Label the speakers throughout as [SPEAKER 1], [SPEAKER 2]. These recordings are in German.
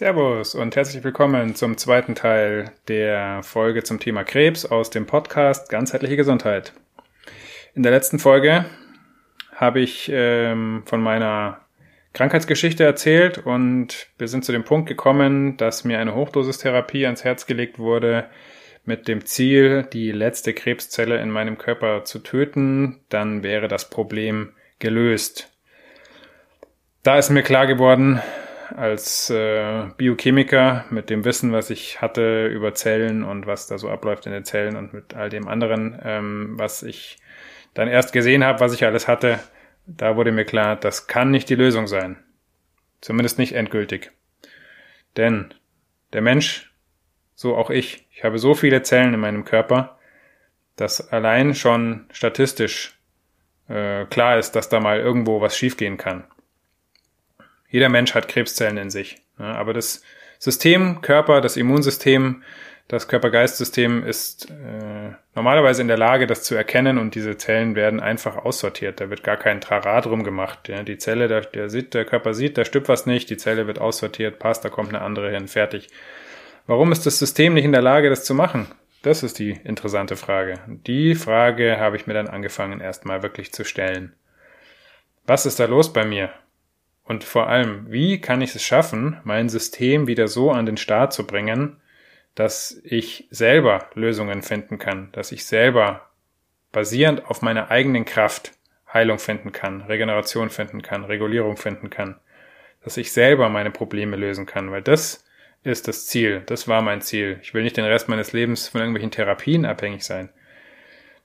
[SPEAKER 1] Servus und herzlich willkommen zum zweiten Teil der Folge zum Thema Krebs aus dem Podcast Ganzheitliche Gesundheit. In der letzten Folge habe ich ähm, von meiner Krankheitsgeschichte erzählt und wir sind zu dem Punkt gekommen, dass mir eine Hochdosistherapie ans Herz gelegt wurde mit dem Ziel, die letzte Krebszelle in meinem Körper zu töten, dann wäre das Problem gelöst. Da ist mir klar geworden, als äh, Biochemiker mit dem Wissen, was ich hatte über Zellen und was da so abläuft in den Zellen und mit all dem anderen, ähm, was ich dann erst gesehen habe, was ich alles hatte, da wurde mir klar, das kann nicht die Lösung sein. Zumindest nicht endgültig. Denn der Mensch, so auch ich, ich habe so viele Zellen in meinem Körper, dass allein schon statistisch äh, klar ist, dass da mal irgendwo was schiefgehen kann. Jeder Mensch hat Krebszellen in sich. Ja, aber das System, Körper, das Immunsystem, das Körper-Geist-System ist äh, normalerweise in der Lage, das zu erkennen und diese Zellen werden einfach aussortiert. Da wird gar kein Trara drum gemacht. Ja. Die Zelle, der, der, sieht, der Körper sieht, da stimmt was nicht, die Zelle wird aussortiert, passt, da kommt eine andere hin, fertig. Warum ist das System nicht in der Lage, das zu machen? Das ist die interessante Frage. Die Frage habe ich mir dann angefangen, erstmal wirklich zu stellen. Was ist da los bei mir? Und vor allem, wie kann ich es schaffen, mein System wieder so an den Start zu bringen, dass ich selber Lösungen finden kann, dass ich selber basierend auf meiner eigenen Kraft Heilung finden kann, Regeneration finden kann, Regulierung finden kann, dass ich selber meine Probleme lösen kann, weil das ist das Ziel, das war mein Ziel. Ich will nicht den Rest meines Lebens von irgendwelchen Therapien abhängig sein.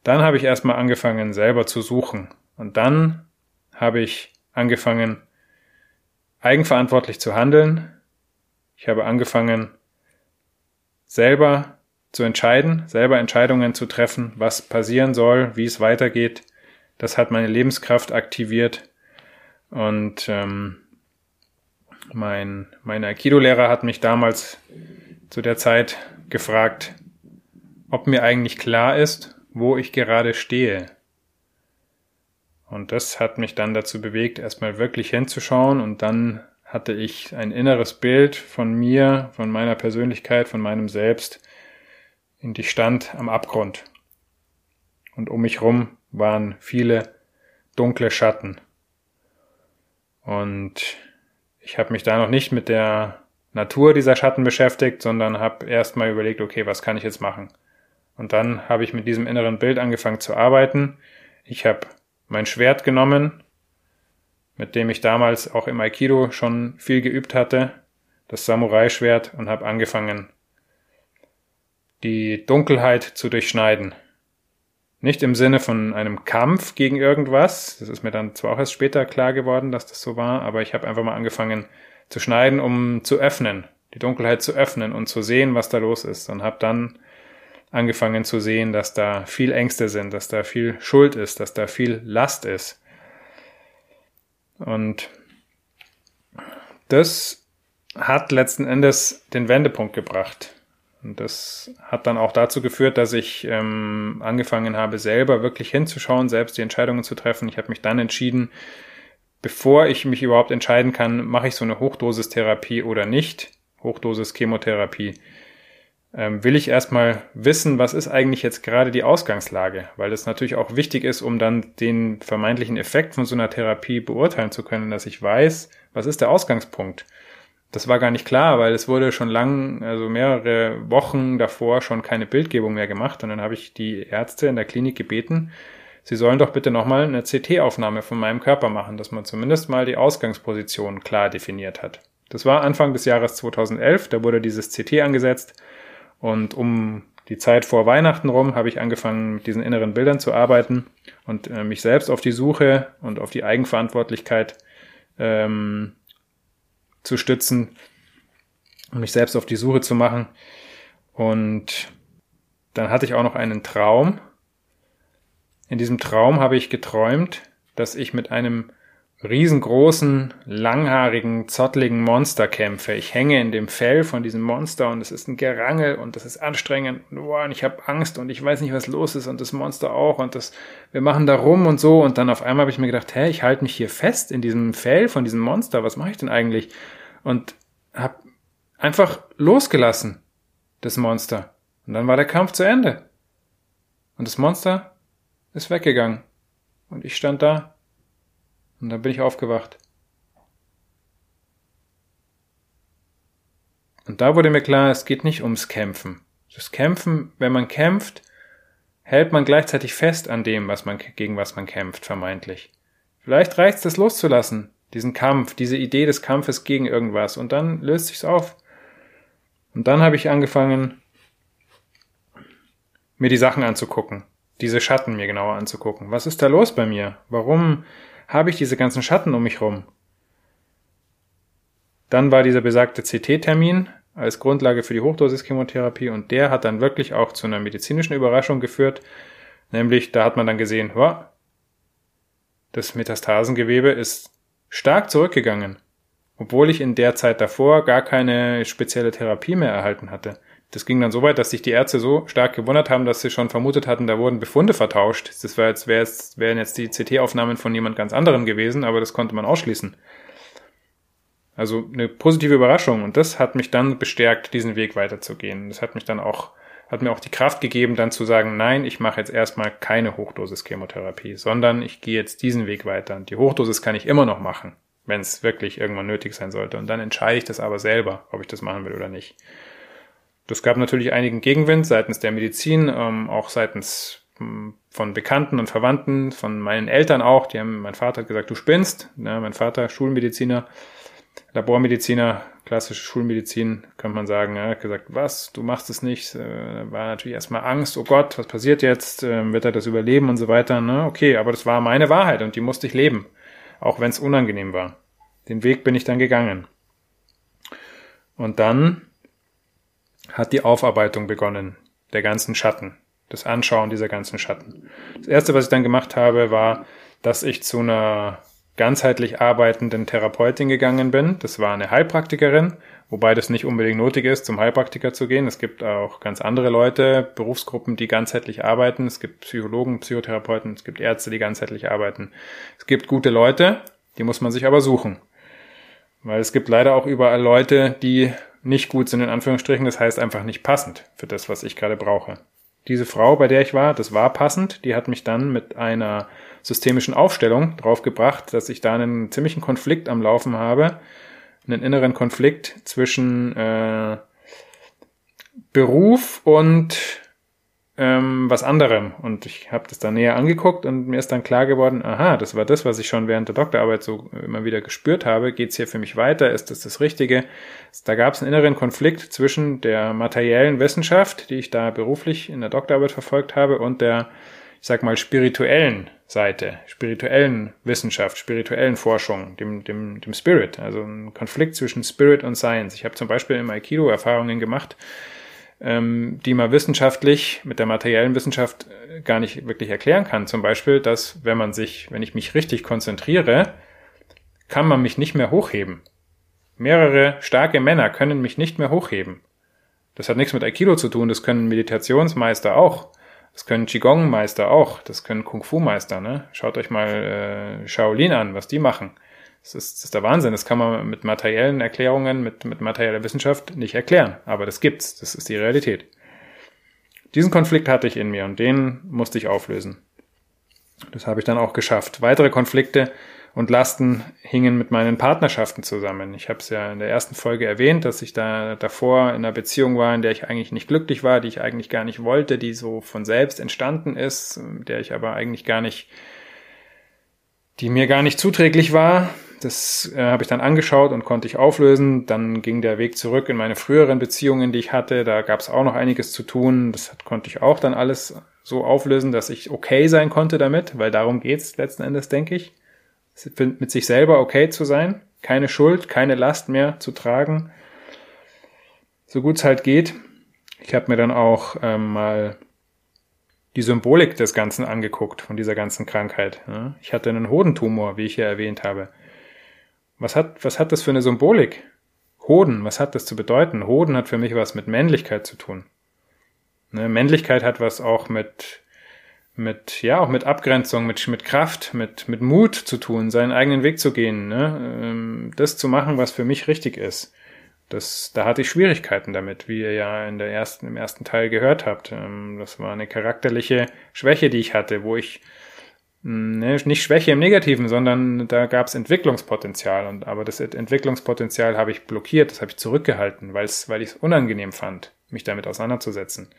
[SPEAKER 1] Dann habe ich erstmal angefangen, selber zu suchen. Und dann habe ich angefangen, eigenverantwortlich zu handeln. Ich habe angefangen, selber zu entscheiden, selber Entscheidungen zu treffen, was passieren soll, wie es weitergeht. Das hat meine Lebenskraft aktiviert. Und ähm, mein, mein Aikido-Lehrer hat mich damals zu der Zeit gefragt, ob mir eigentlich klar ist, wo ich gerade stehe. Und das hat mich dann dazu bewegt, erstmal wirklich hinzuschauen und dann hatte ich ein inneres Bild von mir, von meiner Persönlichkeit, von meinem Selbst, und ich stand am Abgrund. Und um mich rum waren viele dunkle Schatten. Und ich habe mich da noch nicht mit der Natur dieser Schatten beschäftigt, sondern habe erstmal überlegt, okay, was kann ich jetzt machen? Und dann habe ich mit diesem inneren Bild angefangen zu arbeiten. Ich habe mein Schwert genommen, mit dem ich damals auch im Aikido schon viel geübt hatte, das Samurai-Schwert, und habe angefangen, die Dunkelheit zu durchschneiden. Nicht im Sinne von einem Kampf gegen irgendwas, das ist mir dann zwar auch erst später klar geworden, dass das so war, aber ich habe einfach mal angefangen zu schneiden, um zu öffnen, die Dunkelheit zu öffnen und zu sehen, was da los ist und habe dann angefangen zu sehen, dass da viel Ängste sind, dass da viel Schuld ist, dass da viel Last ist. Und das hat letzten Endes den Wendepunkt gebracht. Und das hat dann auch dazu geführt, dass ich ähm, angefangen habe, selber wirklich hinzuschauen, selbst die Entscheidungen zu treffen. Ich habe mich dann entschieden, bevor ich mich überhaupt entscheiden kann, mache ich so eine Hochdosistherapie oder nicht, Hochdosis Chemotherapie, will ich erstmal wissen, was ist eigentlich jetzt gerade die Ausgangslage, weil das natürlich auch wichtig ist, um dann den vermeintlichen Effekt von so einer Therapie beurteilen zu können, dass ich weiß, was ist der Ausgangspunkt. Das war gar nicht klar, weil es wurde schon lang, also mehrere Wochen davor schon keine Bildgebung mehr gemacht und dann habe ich die Ärzte in der Klinik gebeten, sie sollen doch bitte nochmal eine CT-Aufnahme von meinem Körper machen, dass man zumindest mal die Ausgangsposition klar definiert hat. Das war Anfang des Jahres 2011, da wurde dieses CT angesetzt und um die Zeit vor Weihnachten rum habe ich angefangen, mit diesen inneren Bildern zu arbeiten und äh, mich selbst auf die Suche und auf die Eigenverantwortlichkeit ähm, zu stützen und mich selbst auf die Suche zu machen. Und dann hatte ich auch noch einen Traum. In diesem Traum habe ich geträumt, dass ich mit einem riesengroßen, langhaarigen, zottligen Monster kämpfe. Ich hänge in dem Fell von diesem Monster und es ist ein Gerangel und das ist anstrengend und, ich habe Angst und ich weiß nicht, was los ist und das Monster auch und das, wir machen da rum und so und dann auf einmal habe ich mir gedacht, hä, ich halte mich hier fest in diesem Fell von diesem Monster, was mache ich denn eigentlich? Und habe einfach losgelassen, das Monster. Und dann war der Kampf zu Ende. Und das Monster ist weggegangen. Und ich stand da und dann bin ich aufgewacht. Und da wurde mir klar, es geht nicht ums Kämpfen. Das Kämpfen, wenn man kämpft, hält man gleichzeitig fest an dem, was man, gegen was man kämpft, vermeintlich. Vielleicht reicht es, das loszulassen, diesen Kampf, diese Idee des Kampfes gegen irgendwas, und dann löst sich's auf. Und dann habe ich angefangen, mir die Sachen anzugucken, diese Schatten mir genauer anzugucken. Was ist da los bei mir? Warum habe ich diese ganzen Schatten um mich rum. Dann war dieser besagte CT-Termin als Grundlage für die Hochdosischemotherapie und der hat dann wirklich auch zu einer medizinischen Überraschung geführt, nämlich da hat man dann gesehen, wow, das Metastasengewebe ist stark zurückgegangen, obwohl ich in der Zeit davor gar keine spezielle Therapie mehr erhalten hatte. Das ging dann so weit, dass sich die Ärzte so stark gewundert haben, dass sie schon vermutet hatten, da wurden Befunde vertauscht. Das war jetzt, jetzt, wären jetzt die CT-Aufnahmen von jemand ganz anderem gewesen, aber das konnte man ausschließen. Also eine positive Überraschung und das hat mich dann bestärkt, diesen Weg weiterzugehen. Das hat mich dann auch, hat mir auch die Kraft gegeben, dann zu sagen, nein, ich mache jetzt erstmal keine Hochdosis-Chemotherapie, sondern ich gehe jetzt diesen Weg weiter. Und die Hochdosis kann ich immer noch machen, wenn es wirklich irgendwann nötig sein sollte. Und dann entscheide ich das aber selber, ob ich das machen will oder nicht. Das gab natürlich einigen Gegenwind seitens der Medizin, ähm, auch seitens hm, von Bekannten und Verwandten, von meinen Eltern auch. Die haben, mein Vater hat gesagt, du spinnst. Ja, mein Vater, Schulmediziner, Labormediziner, klassische Schulmedizin, kann man sagen. Er hat gesagt, was, du machst es nicht. Äh, war natürlich erstmal Angst, oh Gott, was passiert jetzt? Äh, wird er das überleben und so weiter? Ne? Okay, aber das war meine Wahrheit und die musste ich leben, auch wenn es unangenehm war. Den Weg bin ich dann gegangen. Und dann hat die Aufarbeitung begonnen, der ganzen Schatten, das Anschauen dieser ganzen Schatten. Das erste, was ich dann gemacht habe, war, dass ich zu einer ganzheitlich arbeitenden Therapeutin gegangen bin. Das war eine Heilpraktikerin, wobei das nicht unbedingt nötig ist, zum Heilpraktiker zu gehen. Es gibt auch ganz andere Leute, Berufsgruppen, die ganzheitlich arbeiten. Es gibt Psychologen, Psychotherapeuten, es gibt Ärzte, die ganzheitlich arbeiten. Es gibt gute Leute, die muss man sich aber suchen. Weil es gibt leider auch überall Leute, die nicht gut sind, in Anführungsstrichen. Das heißt einfach nicht passend für das, was ich gerade brauche. Diese Frau, bei der ich war, das war passend. Die hat mich dann mit einer systemischen Aufstellung draufgebracht, dass ich da einen ziemlichen Konflikt am Laufen habe. Einen inneren Konflikt zwischen äh, Beruf und ähm, was anderem. Und ich habe das dann näher angeguckt und mir ist dann klar geworden, aha, das war das, was ich schon während der Doktorarbeit so immer wieder gespürt habe. Geht's hier für mich weiter? Ist das das Richtige? Da gab es einen inneren Konflikt zwischen der materiellen Wissenschaft, die ich da beruflich in der Doktorarbeit verfolgt habe, und der, ich sag mal, spirituellen Seite, spirituellen Wissenschaft, spirituellen Forschung, dem, dem, dem Spirit. Also ein Konflikt zwischen Spirit und Science. Ich habe zum Beispiel im Aikido Erfahrungen gemacht, ähm, die man wissenschaftlich mit der materiellen Wissenschaft äh, gar nicht wirklich erklären kann. Zum Beispiel, dass wenn man sich, wenn ich mich richtig konzentriere, kann man mich nicht mehr hochheben. Mehrere starke Männer können mich nicht mehr hochheben. Das hat nichts mit Aikido zu tun, das können Meditationsmeister auch. Das können Qigong-Meister auch, das können Kung-Fu-Meister, ne? Schaut euch mal äh, Shaolin an, was die machen. Das ist, das ist der Wahnsinn. Das kann man mit materiellen Erklärungen, mit, mit materieller Wissenschaft nicht erklären. Aber das gibt's. Das ist die Realität. Diesen Konflikt hatte ich in mir und den musste ich auflösen. Das habe ich dann auch geschafft. Weitere Konflikte und Lasten hingen mit meinen Partnerschaften zusammen. Ich habe es ja in der ersten Folge erwähnt, dass ich da davor in einer Beziehung war, in der ich eigentlich nicht glücklich war, die ich eigentlich gar nicht wollte, die so von selbst entstanden ist, der ich aber eigentlich gar nicht, die mir gar nicht zuträglich war, das äh, habe ich dann angeschaut und konnte ich auflösen. Dann ging der Weg zurück in meine früheren Beziehungen, die ich hatte. Da gab es auch noch einiges zu tun. Das hat, konnte ich auch dann alles so auflösen, dass ich okay sein konnte damit, weil darum geht's letzten Endes, denke ich. Mit sich selber okay zu sein, keine Schuld, keine Last mehr zu tragen, so gut es halt geht. Ich habe mir dann auch ähm, mal die Symbolik des Ganzen angeguckt, von dieser ganzen Krankheit. Ja. Ich hatte einen Hodentumor, wie ich hier erwähnt habe. Was hat, was hat das für eine Symbolik? Hoden, was hat das zu bedeuten? Hoden hat für mich was mit Männlichkeit zu tun. Ne, Männlichkeit hat was auch mit, mit, ja, auch mit Abgrenzung, mit, mit Kraft, mit, mit Mut zu tun, seinen eigenen Weg zu gehen, ne? Ähm, das zu machen, was für mich richtig ist. Das, da hatte ich Schwierigkeiten damit, wie ihr ja in der ersten, im ersten Teil gehört habt. Ähm, das war eine charakterliche Schwäche, die ich hatte, wo ich ne, nicht Schwäche im Negativen, sondern da gab es Entwicklungspotenzial. Und aber das Entwicklungspotenzial habe ich blockiert, das habe ich zurückgehalten, weil ich es unangenehm fand, mich damit auseinanderzusetzen.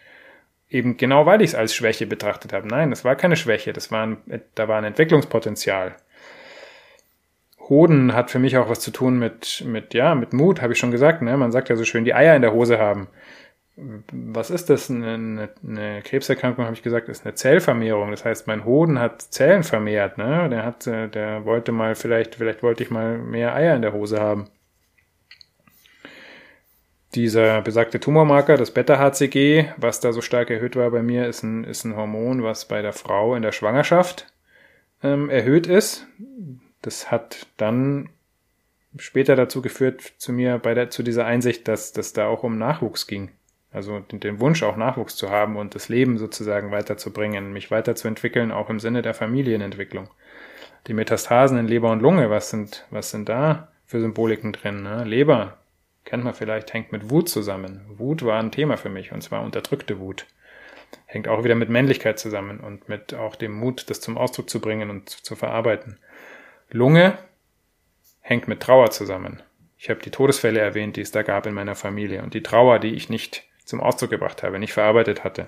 [SPEAKER 1] Eben genau weil ich es als Schwäche betrachtet habe. Nein, das war keine Schwäche, das war ein, da war ein Entwicklungspotenzial. Hoden hat für mich auch was zu tun mit, mit, ja, mit Mut, habe ich schon gesagt, ne? Man sagt ja so schön, die Eier in der Hose haben. Was ist das? Eine, eine Krebserkrankung, habe ich gesagt, ist eine Zellvermehrung. Das heißt, mein Hoden hat Zellen vermehrt, ne? Der hat, äh, der wollte mal, vielleicht, vielleicht wollte ich mal mehr Eier in der Hose haben. Dieser besagte Tumormarker, das Beta-HCG, was da so stark erhöht war bei mir, ist ein, ist ein Hormon, was bei der Frau in der Schwangerschaft ähm, erhöht ist das hat dann später dazu geführt zu mir bei der, zu dieser Einsicht, dass das da auch um Nachwuchs ging. Also den, den Wunsch auch Nachwuchs zu haben und das Leben sozusagen weiterzubringen, mich weiterzuentwickeln, auch im Sinne der Familienentwicklung. Die Metastasen in Leber und Lunge, was sind, was sind da für Symboliken drin? Ne? Leber, kennt man vielleicht, hängt mit Wut zusammen. Wut war ein Thema für mich und zwar unterdrückte Wut. Hängt auch wieder mit Männlichkeit zusammen und mit auch dem Mut, das zum Ausdruck zu bringen und zu, zu verarbeiten. Lunge hängt mit Trauer zusammen. Ich habe die Todesfälle erwähnt, die es da gab in meiner Familie und die Trauer, die ich nicht zum Ausdruck gebracht habe, nicht verarbeitet hatte.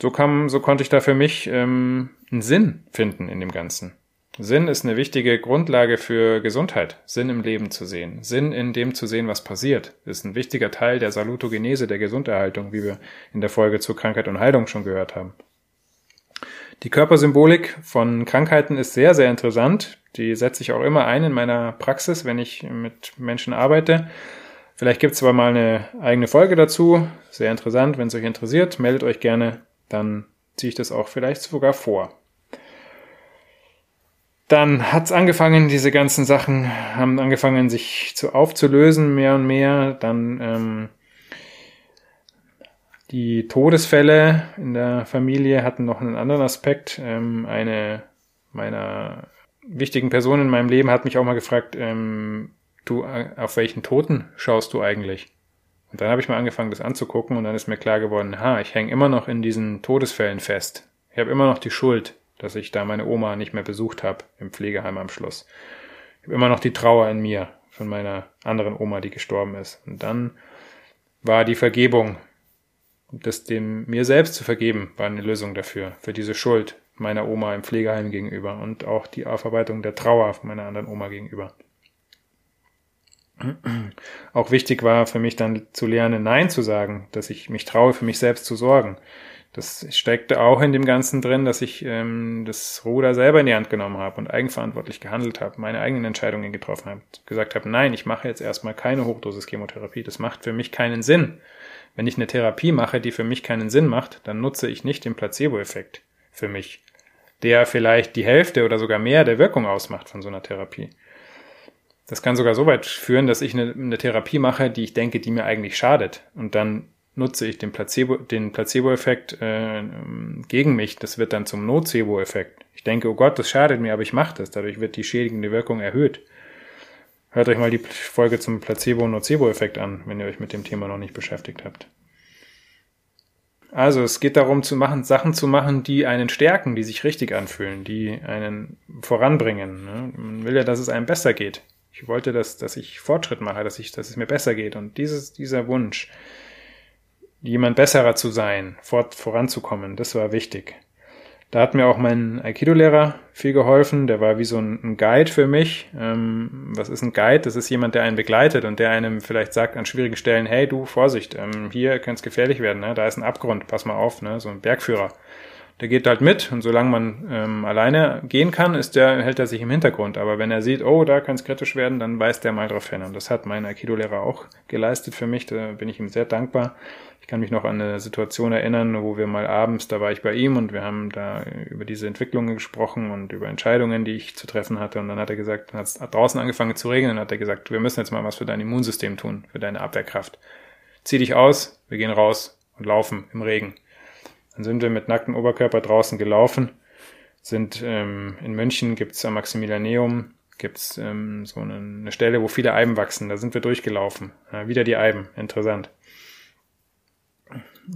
[SPEAKER 1] So kam, so konnte ich da für mich ähm, einen Sinn finden in dem Ganzen. Sinn ist eine wichtige Grundlage für Gesundheit, Sinn im Leben zu sehen, Sinn in dem zu sehen, was passiert, ist ein wichtiger Teil der Salutogenese, der Gesunderhaltung, wie wir in der Folge zu Krankheit und Heilung schon gehört haben. Die Körpersymbolik von Krankheiten ist sehr, sehr interessant. Die setze ich auch immer ein in meiner Praxis, wenn ich mit Menschen arbeite. Vielleicht gibt es aber mal eine eigene Folge dazu. Sehr interessant. Wenn es euch interessiert, meldet euch gerne. Dann ziehe ich das auch vielleicht sogar vor. Dann hat's angefangen, diese ganzen Sachen haben angefangen, sich zu aufzulösen, mehr und mehr. Dann ähm, die Todesfälle in der Familie hatten noch einen anderen Aspekt. Ähm, eine meiner wichtigen Personen in meinem Leben hat mich auch mal gefragt, ähm, du, äh, auf welchen Toten schaust du eigentlich? Und dann habe ich mal angefangen, das anzugucken und dann ist mir klar geworden, ha, ich hänge immer noch in diesen Todesfällen fest. Ich habe immer noch die Schuld, dass ich da meine Oma nicht mehr besucht habe im Pflegeheim am Schluss. Ich habe immer noch die Trauer in mir von meiner anderen Oma, die gestorben ist. Und dann war die Vergebung das dem mir selbst zu vergeben, war eine Lösung dafür, für diese Schuld meiner Oma im Pflegeheim gegenüber und auch die Aufarbeitung der Trauer meiner anderen Oma gegenüber. Auch wichtig war für mich dann zu lernen, Nein zu sagen, dass ich mich traue, für mich selbst zu sorgen. Das steckte auch in dem Ganzen drin, dass ich ähm, das Ruder selber in die Hand genommen habe und eigenverantwortlich gehandelt habe, meine eigenen Entscheidungen getroffen habe, gesagt habe, nein, ich mache jetzt erstmal keine Hochdosis Chemotherapie, das macht für mich keinen Sinn. Wenn ich eine Therapie mache, die für mich keinen Sinn macht, dann nutze ich nicht den Placebo-Effekt für mich, der vielleicht die Hälfte oder sogar mehr der Wirkung ausmacht von so einer Therapie. Das kann sogar so weit führen, dass ich eine, eine Therapie mache, die ich denke, die mir eigentlich schadet. Und dann nutze ich den Placebo, den Placebo-Effekt äh, gegen mich. Das wird dann zum Nocebo-Effekt. Ich denke, oh Gott, das schadet mir, aber ich mache das. Dadurch wird die schädigende Wirkung erhöht. Hört euch mal die Folge zum Placebo-Nocebo-Effekt an, wenn ihr euch mit dem Thema noch nicht beschäftigt habt. Also es geht darum zu machen, Sachen zu machen, die einen stärken, die sich richtig anfühlen, die einen voranbringen. Ne? Man will ja, dass es einem besser geht. Ich wollte, dass, dass ich Fortschritt mache, dass, ich, dass es mir besser geht. Und dieses, dieser Wunsch, jemand besserer zu sein, fort, voranzukommen, das war wichtig. Da hat mir auch mein Aikido-Lehrer viel geholfen. Der war wie so ein, Guide für mich. Ähm, was ist ein Guide? Das ist jemand, der einen begleitet und der einem vielleicht sagt an schwierigen Stellen, hey du, Vorsicht, ähm, hier könnte es gefährlich werden, ne? da ist ein Abgrund, pass mal auf, ne? so ein Bergführer. Der geht halt mit und solange man ähm, alleine gehen kann, ist der, hält er sich im Hintergrund. Aber wenn er sieht, oh, da kann es kritisch werden, dann weist der mal drauf hin. Und das hat mein Aikido-Lehrer auch geleistet für mich. Da bin ich ihm sehr dankbar. Ich kann mich noch an eine Situation erinnern, wo wir mal abends, da war ich bei ihm und wir haben da über diese Entwicklungen gesprochen und über Entscheidungen, die ich zu treffen hatte. Und dann hat er gesagt, hat es draußen angefangen zu regnen und hat er gesagt, wir müssen jetzt mal was für dein Immunsystem tun, für deine Abwehrkraft. Zieh dich aus, wir gehen raus und laufen im Regen. Dann sind wir mit nacktem Oberkörper draußen gelaufen, sind ähm, in München gibt's am Maximilianeum gibt's ähm, so eine, eine Stelle, wo viele Eiben wachsen. Da sind wir durchgelaufen. Äh, wieder die Eiben, interessant.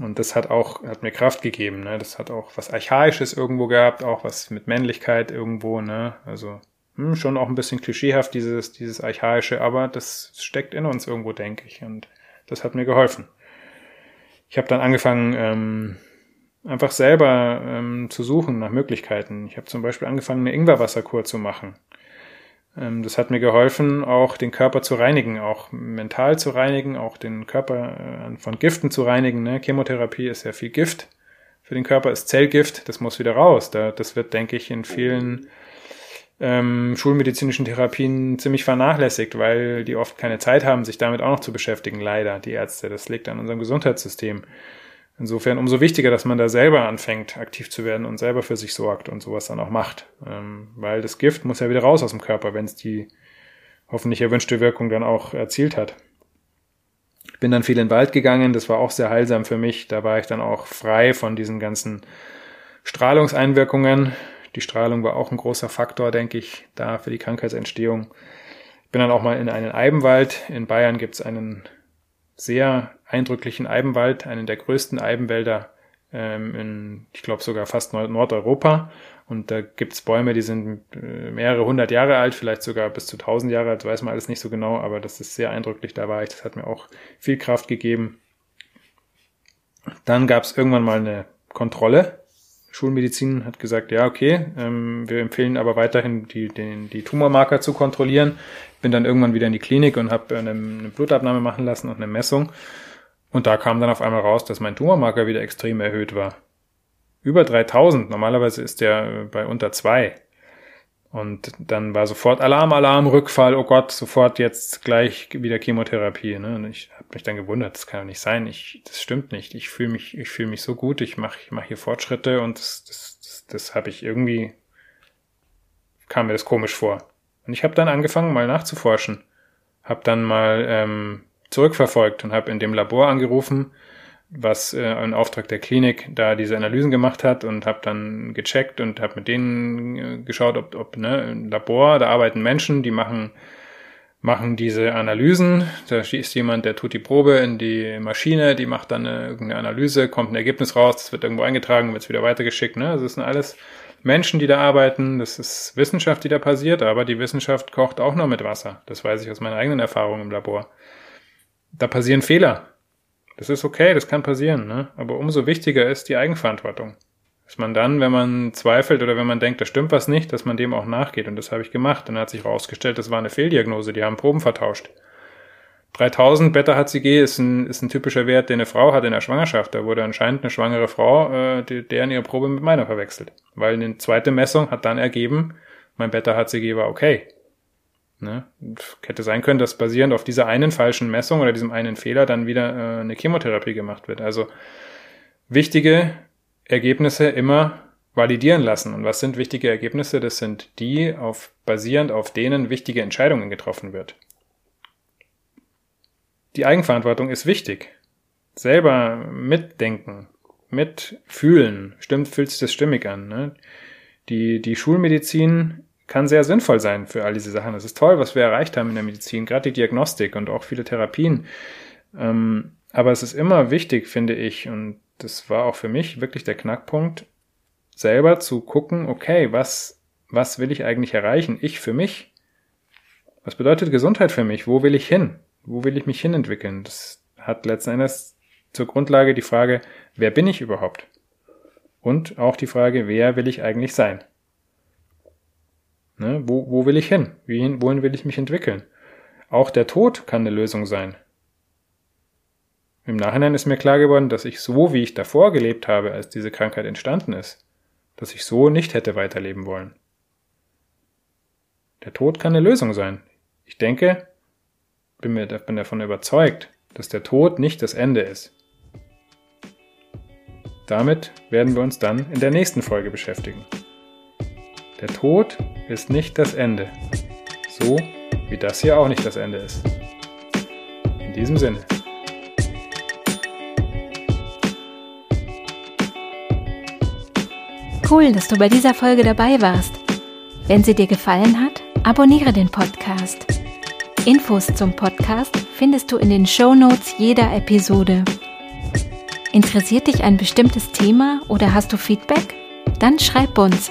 [SPEAKER 1] Und das hat auch, hat mir Kraft gegeben, ne? Das hat auch was Archaisches irgendwo gehabt, auch was mit Männlichkeit irgendwo, ne? Also hm, schon auch ein bisschen klischeehaft, dieses, dieses Archaische, aber das steckt in uns irgendwo, denke ich. Und das hat mir geholfen. Ich habe dann angefangen, ähm, einfach selber ähm, zu suchen nach Möglichkeiten. Ich habe zum Beispiel angefangen, eine Ingwerwasserkur zu machen. Ähm, das hat mir geholfen, auch den Körper zu reinigen, auch mental zu reinigen, auch den Körper äh, von Giften zu reinigen. Ne? Chemotherapie ist ja viel Gift. Für den Körper ist Zellgift, das muss wieder raus. Da, das wird, denke ich, in vielen ähm, schulmedizinischen Therapien ziemlich vernachlässigt, weil die oft keine Zeit haben, sich damit auch noch zu beschäftigen, leider, die Ärzte. Das liegt an unserem Gesundheitssystem. Insofern umso wichtiger, dass man da selber anfängt, aktiv zu werden und selber für sich sorgt und sowas dann auch macht. Ähm, weil das Gift muss ja wieder raus aus dem Körper, wenn es die hoffentlich erwünschte Wirkung dann auch erzielt hat. Ich bin dann viel in den Wald gegangen, das war auch sehr heilsam für mich. Da war ich dann auch frei von diesen ganzen Strahlungseinwirkungen. Die Strahlung war auch ein großer Faktor, denke ich, da für die Krankheitsentstehung. Ich bin dann auch mal in einen Eibenwald. In Bayern gibt es einen sehr eindrücklichen Eibenwald, einen der größten Eibenwälder ähm, in, ich glaube sogar fast Nordeuropa. Und da gibt's Bäume, die sind äh, mehrere hundert Jahre alt, vielleicht sogar bis zu tausend Jahre alt, weiß man alles nicht so genau, aber das ist sehr eindrücklich, da war ich, das hat mir auch viel Kraft gegeben. Dann gab's irgendwann mal eine Kontrolle. Schulmedizin hat gesagt, ja, okay, ähm, wir empfehlen aber weiterhin die, den, die Tumormarker zu kontrollieren. Bin dann irgendwann wieder in die Klinik und habe eine, eine Blutabnahme machen lassen und eine Messung. Und da kam dann auf einmal raus, dass mein Tumormarker wieder extrem erhöht war. Über 3000. Normalerweise ist der bei unter zwei. Und dann war sofort Alarm, Alarm, Rückfall, oh Gott, sofort jetzt gleich wieder Chemotherapie. Ne? Und ich habe mich dann gewundert, das kann doch nicht sein. Ich, das stimmt nicht. Ich fühle mich, ich fühle mich so gut, ich mache ich mach hier Fortschritte und das, das, das, das habe ich irgendwie, kam mir das komisch vor. Und ich habe dann angefangen, mal nachzuforschen. Hab dann mal ähm, zurückverfolgt und habe in dem Labor angerufen, was äh, ein Auftrag der Klinik da diese Analysen gemacht hat und habe dann gecheckt und habe mit denen äh, geschaut, ob, ob ne, ein Labor, da arbeiten Menschen, die machen machen diese Analysen. Da schießt jemand, der tut die Probe in die Maschine, die macht dann eine, irgendeine Analyse, kommt ein Ergebnis raus, das wird irgendwo eingetragen, wird wieder weitergeschickt. Ne? Also das sind alles Menschen, die da arbeiten, das ist Wissenschaft, die da passiert, aber die Wissenschaft kocht auch nur mit Wasser. Das weiß ich aus meiner eigenen Erfahrung im Labor da passieren Fehler. Das ist okay, das kann passieren, ne? Aber umso wichtiger ist die Eigenverantwortung. Dass man dann, wenn man zweifelt oder wenn man denkt, da stimmt was nicht, dass man dem auch nachgeht. Und das habe ich gemacht. Dann hat sich herausgestellt, das war eine Fehldiagnose. Die haben Proben vertauscht. 3000 Beta-HCG ist ein, ist ein typischer Wert, den eine Frau hat in der Schwangerschaft. Da wurde anscheinend eine schwangere Frau, äh, die, deren ihre Probe mit meiner verwechselt. Weil eine zweite Messung hat dann ergeben, mein Beta-HCG war okay. Ne? Hätte sein können, dass basierend auf dieser einen falschen Messung oder diesem einen Fehler dann wieder äh, eine Chemotherapie gemacht wird. Also wichtige Ergebnisse immer validieren lassen. Und was sind wichtige Ergebnisse? Das sind die, auf, basierend auf denen wichtige Entscheidungen getroffen wird. Die Eigenverantwortung ist wichtig. Selber mitdenken, mitfühlen. Stimmt, fühlt sich das stimmig an. Ne? Die, die Schulmedizin kann sehr sinnvoll sein für all diese Sachen. Es ist toll, was wir erreicht haben in der Medizin, gerade die Diagnostik und auch viele Therapien. Ähm, aber es ist immer wichtig, finde ich, und das war auch für mich wirklich der Knackpunkt, selber zu gucken, okay, was, was will ich eigentlich erreichen? Ich für mich? Was bedeutet Gesundheit für mich? Wo will ich hin? Wo will ich mich hinentwickeln? Das hat letzten Endes zur Grundlage die Frage, wer bin ich überhaupt? Und auch die Frage, wer will ich eigentlich sein? Ne? Wo, wo will ich hin? Wohin, wohin will ich mich entwickeln? Auch der Tod kann eine Lösung sein. Im Nachhinein ist mir klar geworden, dass ich so, wie ich davor gelebt habe, als diese Krankheit entstanden ist, dass ich so nicht hätte weiterleben wollen. Der Tod kann eine Lösung sein. Ich denke, bin, mir, bin davon überzeugt, dass der Tod nicht das Ende ist. Damit werden wir uns dann in der nächsten Folge beschäftigen. Der Tod ist nicht das Ende. So wie das hier auch nicht das Ende ist. In diesem Sinne.
[SPEAKER 2] Cool, dass du bei dieser Folge dabei warst. Wenn sie dir gefallen hat, abonniere den Podcast. Infos zum Podcast findest du in den Show Notes jeder Episode. Interessiert dich ein bestimmtes Thema oder hast du Feedback? Dann schreib uns.